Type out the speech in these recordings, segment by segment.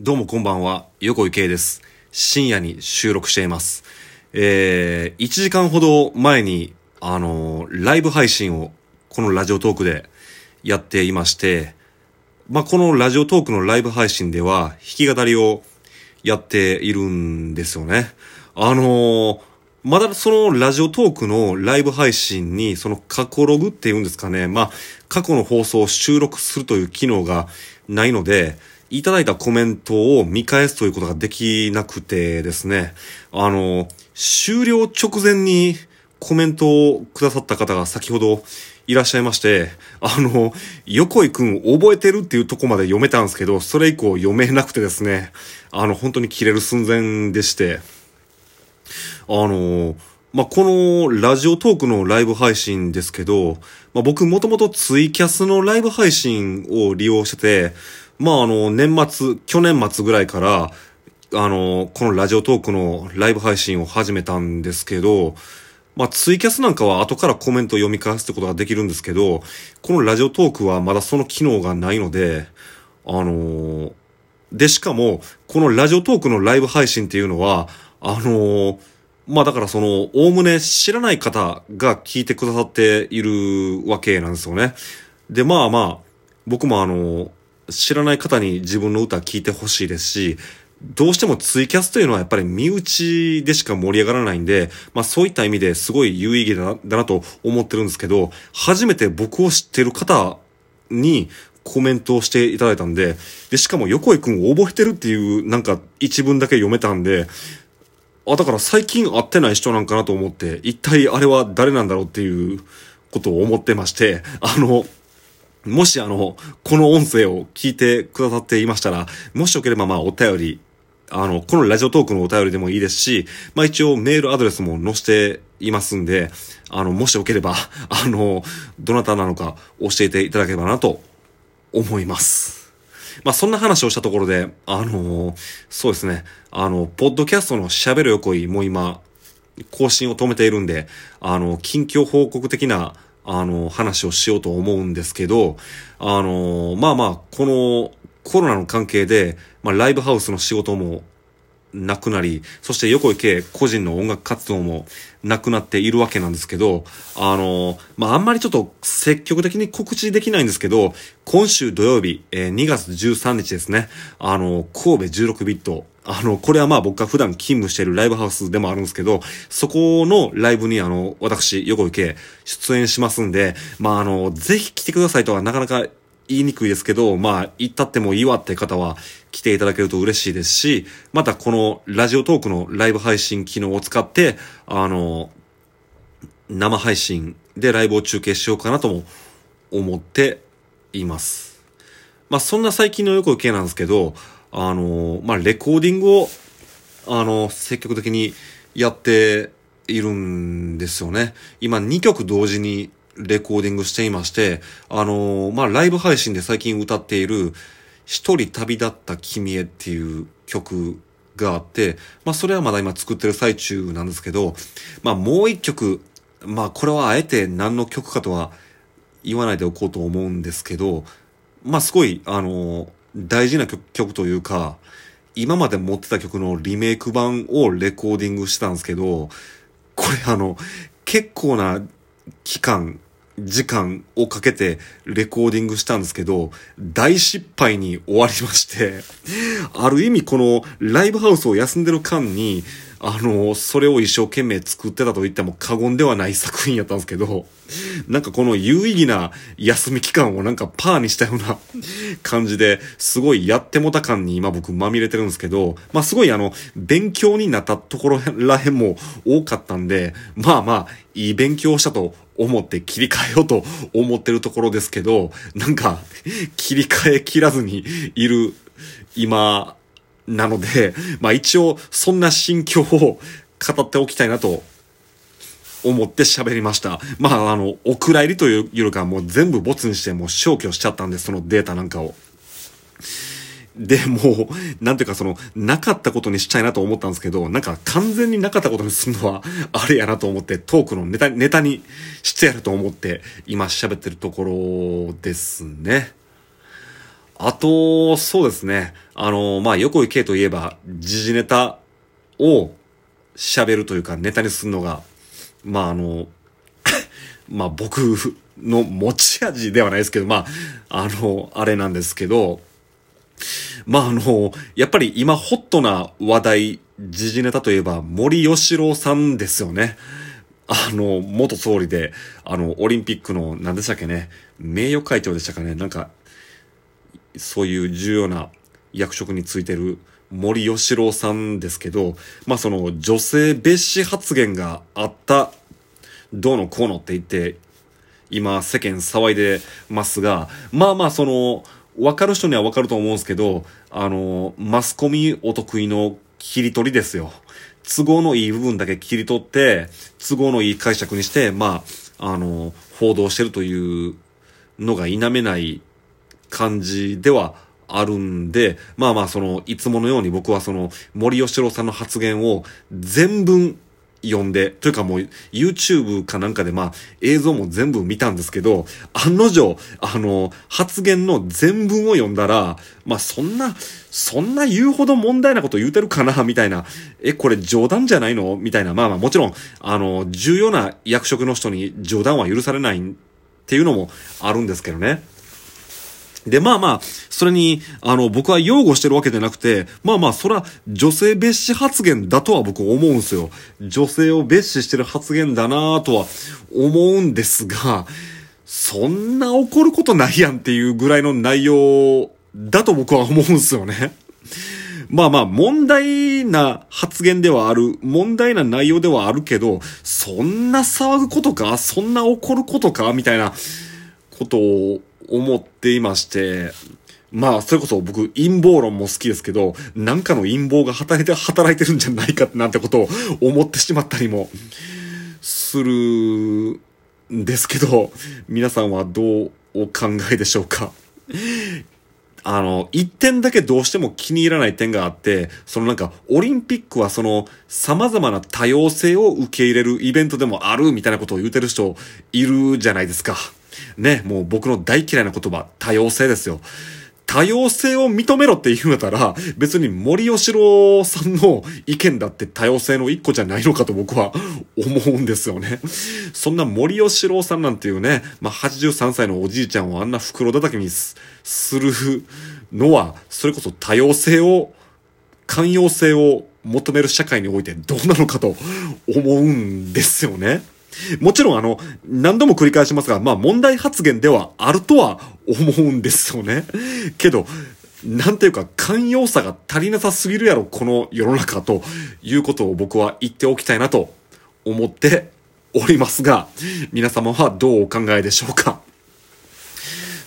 どうもこんばんは、横井圭です。深夜に収録しています。えー、1時間ほど前に、あのーライブ配信を、このラジオトークでやっていまして、まあ、このラジオトークのライブ配信では、弾き語りをやっているんですよね。あのーまだそのラジオトークのライブ配信に、その過去ログっていうんですかね。まあ、過去の放送を収録するという機能がないので、いただいたコメントを見返すということができなくてですね。あの、終了直前にコメントをくださった方が先ほどいらっしゃいまして、あの、横井くん覚えてるっていうとこまで読めたんですけど、それ以降読めなくてですね、あの、本当に切れる寸前でして、あのまあ、このラジオトークのライブ配信ですけど、まあ、僕もともとツイキャスのライブ配信を利用してて、まあ、あの、年末、去年末ぐらいから、あの、このラジオトークのライブ配信を始めたんですけど、まあ、ツイキャスなんかは後からコメントを読み返すってことができるんですけど、このラジオトークはまだその機能がないので、あので、しかも、このラジオトークのライブ配信っていうのは、あのまあだからその、おおむね知らない方が聞いてくださっているわけなんですよね。で、まあまあ、僕もあの、知らない方に自分の歌聞いてほしいですし、どうしてもツイキャスというのはやっぱり身内でしか盛り上がらないんで、まあそういった意味ですごい有意義だなだなと思ってるんですけど、初めて僕を知ってる方にコメントをしていただいたんで、で、しかも横井くんを覚えてるっていうなんか一文だけ読めたんで、あ、だから最近会ってない人なんかなと思って、一体あれは誰なんだろうっていうことを思ってまして、あの、もしあの、この音声を聞いてくださっていましたら、もしよければまあお便り、あの、このラジオトークのお便りでもいいですし、まあ一応メールアドレスも載せていますんで、あの、もしよければ、あの、どなたなのか教えていただければなと思います。まあそんな話をしたところで、あのそうですね、あの、ポッドキャストの喋る横井も今、更新を止めているんで、あの、近況報告的な、あの、話をしようと思うんですけど、あの、まあまあ、このコロナの関係で、まあライブハウスの仕事もなくなり、そして横井圭個人の音楽活動もなくなっているわけなんですけど、あの、まあ、あんまりちょっと積極的に告知できないんですけど、今週土曜日、えー2月13日ですね、あの、神戸16ビット、あの、これはまあ僕が普段勤務しているライブハウスでもあるんですけど、そこのライブにあの、私、横井圭出演しますんで、まああの、ぜひ来てくださいとはなかなか言いにくいですけど、まあ、行ったってもいいわって方は来ていただけると嬉しいですし、またこのラジオトークのライブ配信機能を使って、あの、生配信でライブを中継しようかなとも思っています。まあ、そんな最近の横受けなんですけど、あの、まあ、レコーディングを、あの、積極的にやっているんですよね。今2曲同時にレコーディングしていまして、あのまあ、ライブ配信で最近歌っている、一人旅立った君へっていう曲があって、まあ、それはまだ今作ってる最中なんですけど、まあ、もう一曲、まあ、これはあえて何の曲かとは言わないでおこうと思うんですけど、まあ、すごい、あの大事な曲というか、今まで持ってた曲のリメイク版をレコーディングしてたんですけど、これあの、結構な期間、時間をかけてレコーディングしたんですけど、大失敗に終わりまして、ある意味このライブハウスを休んでる間に、あの、それを一生懸命作ってたと言っても過言ではない作品やったんですけど、なんかこの有意義な休み期間をなんかパーにしたような感じで、すごいやってもた感に今僕まみれてるんですけど、まあすごいあの、勉強になったところらへんも多かったんで、まあまあ、いい勉強をしたと思って切り替えようと思ってるところですけど、なんか、切り替え切らずにいる今なので、まあ一応そんな心境を語っておきたいなと思って喋りました。まああの、お蔵入りというよりかはもう全部ボツにしてもう消去しちゃったんで、そのデータなんかを。で、もう、なんていうかその、なかったことにしたいなと思ったんですけど、なんか完全になかったことにするのは、あれやなと思って、トークのネタ、ネタにしてやると思って、今喋ってるところですね。あと、そうですね。あの、まあ、横井圭といえば、時事ネタを喋るというか、ネタにするのが、まあ、あの、まあ、僕の持ち味ではないですけど、まあ、あの、あれなんですけど、まあ、あの、やっぱり今ホットな話題、時事ネタといえば森喜朗さんですよね。あの、元総理で、あの、オリンピックの、何でしたっけね、名誉会長でしたかね、なんか、そういう重要な役職についてる森喜朗さんですけど、まあその女性蔑視発言があった、どうのこうのって言って、今世間騒いでますが、まあまあその、わかる人にはわかると思うんですけど、あの、マスコミお得意の切り取りですよ。都合のいい部分だけ切り取って、都合のいい解釈にして、まあ、あの、報道してるというのが否めない感じではあるんで、まあまあその、いつものように僕はその、森吉郎さんの発言を全文読んで、というかもう YouTube かなんかでまあ映像も全部見たんですけど、案の定、あの、発言の全文を読んだら、まあそんな、そんな言うほど問題なこと言うてるかなみたいな、え、これ冗談じゃないの？みたいな、まあまあもちろん、あの、重要な役職の人に冗談は許されないっていうのもあるんですけどね。で、まあまあ、それに、あの、僕は擁護してるわけじゃなくて、まあまあ、そら、女性蔑視発言だとは僕思うんすよ。女性を蔑視してる発言だなとは思うんですが、そんな怒ることないやんっていうぐらいの内容だと僕は思うんすよね。まあまあ、問題な発言ではある、問題な内容ではあるけど、そんな騒ぐことかそんな怒ることかみたいなことを思っていまして、まあ、それこそ僕、陰謀論も好きですけど、なんかの陰謀が働いて、働いてるんじゃないかなんてことを思ってしまったりもするんですけど、皆さんはどうお考えでしょうか？あの、一点だけどうしても気に入らない点があって、そのなんか、オリンピックはその、様々な多様性を受け入れるイベントでもあるみたいなことを言うてる人いるじゃないですか。ね、もう僕の大嫌いな言葉、多様性ですよ。多様性を認めろって言うんだったら、別に森吉郎さんの意見だって多様性の一個じゃないのかと僕は思うんですよね。そんな森吉郎さんなんていうね、まあ、83歳のおじいちゃんをあんな袋叩きにするのは、それこそ多様性を、寛容性を求める社会においてどうなのかと思うんですよね。もちろんあの、何度も繰り返しますが、まあ問題発言ではあるとは思うんですよね。けど、なんていうか、寛容さが足りなさすぎるやろ、この世の中ということを僕は言っておきたいなと思っておりますが、皆様はどうお考えでしょうか？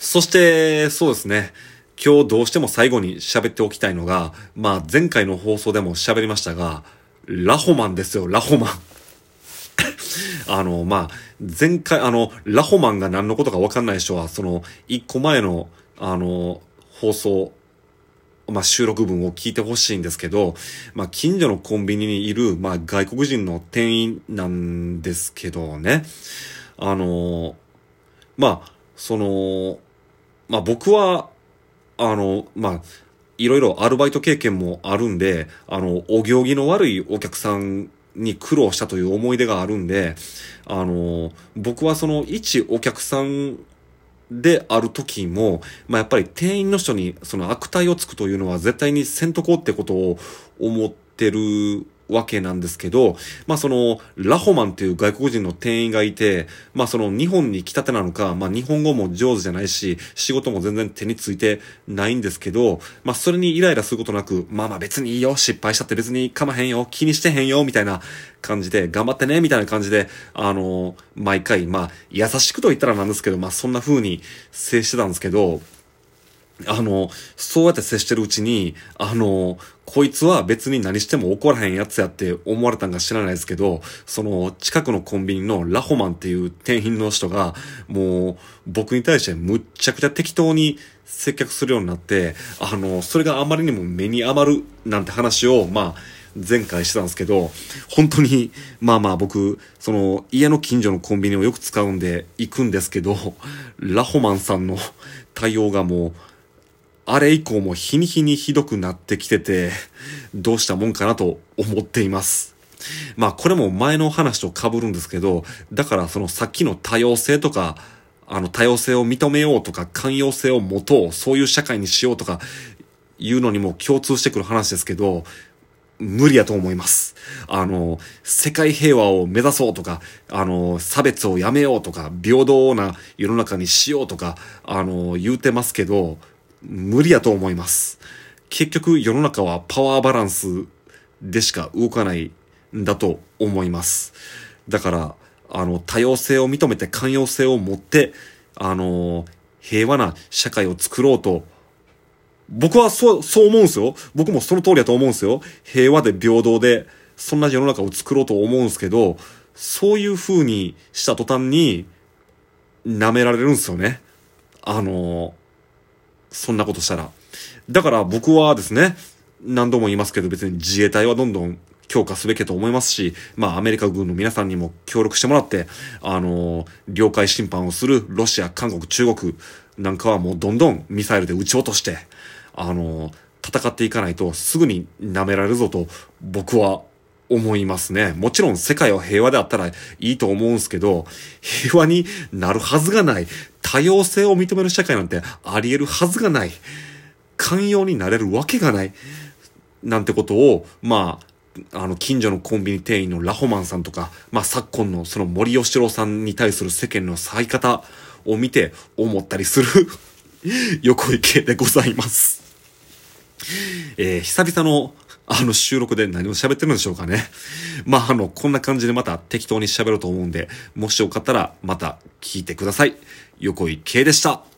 そして、そうですね。今日どうしても最後に喋っておきたいのが、まあ前回の放送でも喋りましたが、ラホマンですよ、ラホマン。あの、まあ、前回、あの、ラホマンが何のことかわかんない人は、その、一個前の、あの、放送、まあ、収録文を聞いてほしいんですけど、まあ、近所のコンビニにいる、まあ、外国人の店員なんですけどね。あの、まあ、その、まあ、僕は、あの、まあ、いろいろアルバイト経験もあるんで、あの、お行儀の悪いお客さんに苦労したという思い出があるんで、あの、僕はその一お客さんである時も、まあ、やっぱり店員の人にその悪態をつくというのは絶対にせんとこうってことを思ってるわけなんですけど、まあその、ラホマンっていう外国人の店員がいて、まあその日本に来たてなのか、まあ日本語も上手じゃないし、仕事も全然手についてないんですけど、まあそれにイライラすることなく、まあまあ別にいいよ、失敗したって別にかまへんよ、気にしてへんよ、みたいな感じで、頑張ってね、みたいな感じで、あの、毎回、まあ優しくと言ったらなんですけど、まあそんな風に接してたんですけど、あの、そうやって接してるうちに、あの、こいつは別に何しても怒らへんやつやって思われたんか知らないですけど、その近くのコンビニのラホマンっていう店員の人が、もう僕に対してむっちゃくちゃ適当に接客するようになって、あの、それがあまりにも目に余るなんて話を、まあ、前回してたんですけど、本当に、まあまあ僕、その家の近所のコンビニをよく使うんで行くんですけど、ラホマンさんの対応がもう、あれ以降も日に日にひどくなってきてて、どうしたもんかなと思っています。まあこれも前の話と被るんですけど、だからそのさっきの多様性とか、あの多様性を認めようとか寛容性を持とう、そういう社会にしようとかいうのにも共通してくる話ですけど、無理やと思います。あの、世界平和を目指そうとか、あの、差別をやめようとか、平等な世の中にしようとか、あの、言うてますけど、無理やと思います。結局世の中はパワーバランスでしか動かないんだと思います。だから、あの、多様性を認めて寛容性を持って、あの、平和な社会を作ろうと僕はそう、そう思うんですよ。僕もその通りだと思うんですよ。平和で平等で、そんな世の中を作ろうと思うんですけど、そういう風にした途端に、舐められるんですよね。あのそんなことしたら。だから僕はですね、何度も言いますけど別に自衛隊はどんどん強化すべきと思いますし、まあアメリカ軍の皆さんにも協力してもらって、あの領海侵犯をするロシア、韓国、中国なんかはもうどんどんミサイルで撃ち落として、あの、戦っていかないとすぐに舐められるぞと僕は思いますね。もちろん世界は平和であったらいいと思うんすけど、平和になるはずがない。多様性を認める社会なんてあり得るはずがない。寛容になれるわけがない。なんてことを、まあ、あの、近所のコンビニ店員のラホマンさんとか、まあ、昨今のその森吉郎さんに対する世間の咲い方を見て思ったりする 横井系でございます。えー、久々のあの収録で何を喋ってるんでしょうかね。まあ、あの、こんな感じでまた適当に喋ろうと思うんで、もしよかったらまた聞いてください。横井圭でした。